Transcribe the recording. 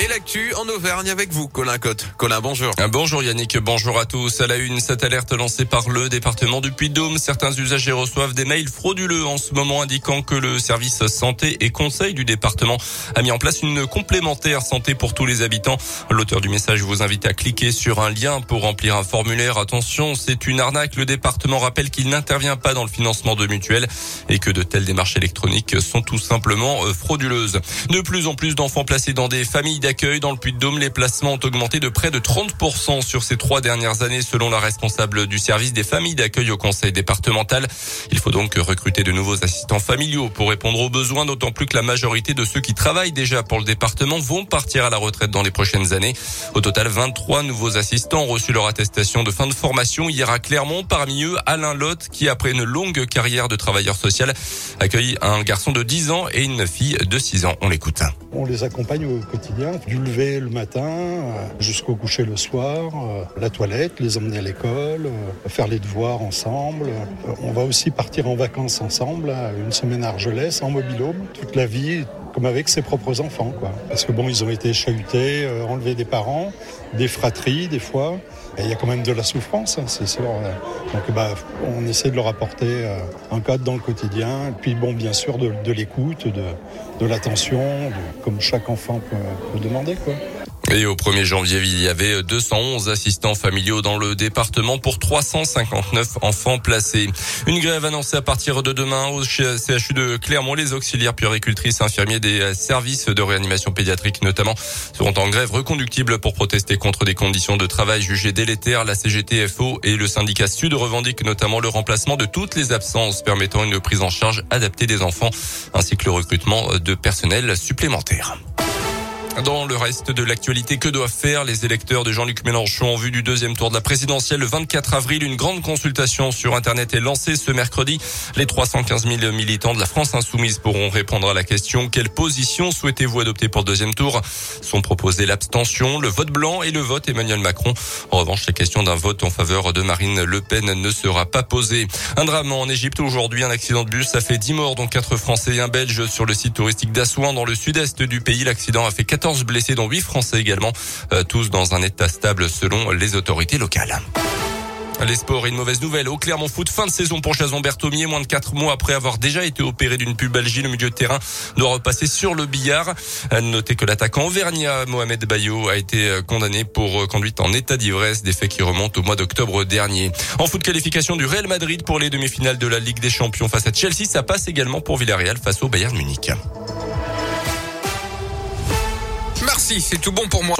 Et l'actu en Auvergne avec vous, Colin Cotte. Colin, bonjour. Bonjour Yannick, bonjour à tous. À la une, cette alerte lancée par le département du Puy-de-Dôme. Certains usagers reçoivent des mails frauduleux en ce moment indiquant que le service santé et conseil du département a mis en place une complémentaire santé pour tous les habitants. L'auteur du message vous invite à cliquer sur un lien pour remplir un formulaire. Attention, c'est une arnaque. Le département rappelle qu'il n'intervient pas dans le financement de mutuelles et que de telles démarches électroniques sont tout simplement euh, frauduleuses. De plus en plus d'enfants placés dans des familles d'accueil dans le Puy-de-Dôme. Les placements ont augmenté de près de 30% sur ces trois dernières années selon la responsable du service des familles d'accueil au conseil départemental. Il faut donc recruter de nouveaux assistants familiaux pour répondre aux besoins, d'autant plus que la majorité de ceux qui travaillent déjà pour le département vont partir à la retraite dans les prochaines années. Au total, 23 nouveaux assistants ont reçu leur attestation de fin de formation hier à Clermont. Parmi eux, Alain Lotte, qui après une longue carrière de travailleur social, accueille un garçon de 10 ans et une fille de 6 ans. On l'écoute. On les accompagne au quotidien, du lever le matin euh, jusqu'au coucher le soir, euh, la toilette, les emmener à l'école, euh, faire les devoirs ensemble. On va aussi partir en vacances ensemble, une semaine à Argelès, en mobilhome, toute la vie, comme avec ses propres enfants, quoi. Parce que bon, ils ont été chahutés, enlevés des parents, des fratries, des fois. il y a quand même de la souffrance, hein, c'est sûr. Donc, bah, on essaie de leur apporter un cadre dans le quotidien. Et puis, bon, bien sûr, de, l'écoute, de, de l'attention, comme chaque enfant peut, peut demander, quoi. Et au 1er janvier, il y avait 211 assistants familiaux dans le département pour 359 enfants placés. Une grève annoncée à partir de demain au CHU de Clermont. Les auxiliaires puéricultrices infirmiers des services de réanimation pédiatrique notamment seront en grève reconductible pour protester contre des conditions de travail jugées délétères. La CGTFO et le syndicat Sud revendiquent notamment le remplacement de toutes les absences permettant une prise en charge adaptée des enfants ainsi que le recrutement de personnel supplémentaire. Dans le reste de l'actualité, que doivent faire les électeurs de Jean-Luc Mélenchon en vue du deuxième tour de la présidentielle le 24 avril? Une grande consultation sur Internet est lancée ce mercredi. Les 315 000 militants de la France insoumise pourront répondre à la question quelle position souhaitez-vous adopter pour le deuxième tour? Sont proposés l'abstention, le vote blanc et le vote Emmanuel Macron. En revanche, la question d'un vote en faveur de Marine Le Pen ne sera pas posée. Un drame en Égypte aujourd'hui, un accident de bus a fait 10 morts dont 4 Français et un Belge sur le site touristique d'Assouan dans le sud-est du pays. L'accident a fait 4 14 blessés dont 8 Français également, euh, tous dans un état stable selon les autorités locales. Les sports une mauvaise nouvelle. Au Clermont Foot, fin de saison pour Jason Berthomier. Moins de 4 mois après avoir déjà été opéré d'une pubalgie, le milieu de terrain doit repasser sur le billard. Notez que l'attaquant auvergnat Mohamed Bayo a été euh, condamné pour euh, conduite en état d'ivresse, des faits qui remontent au mois d'octobre dernier. En foot qualification du Real Madrid pour les demi-finales de la Ligue des Champions face à Chelsea, ça passe également pour Villarreal face au Bayern Munich. C'est tout bon pour moi.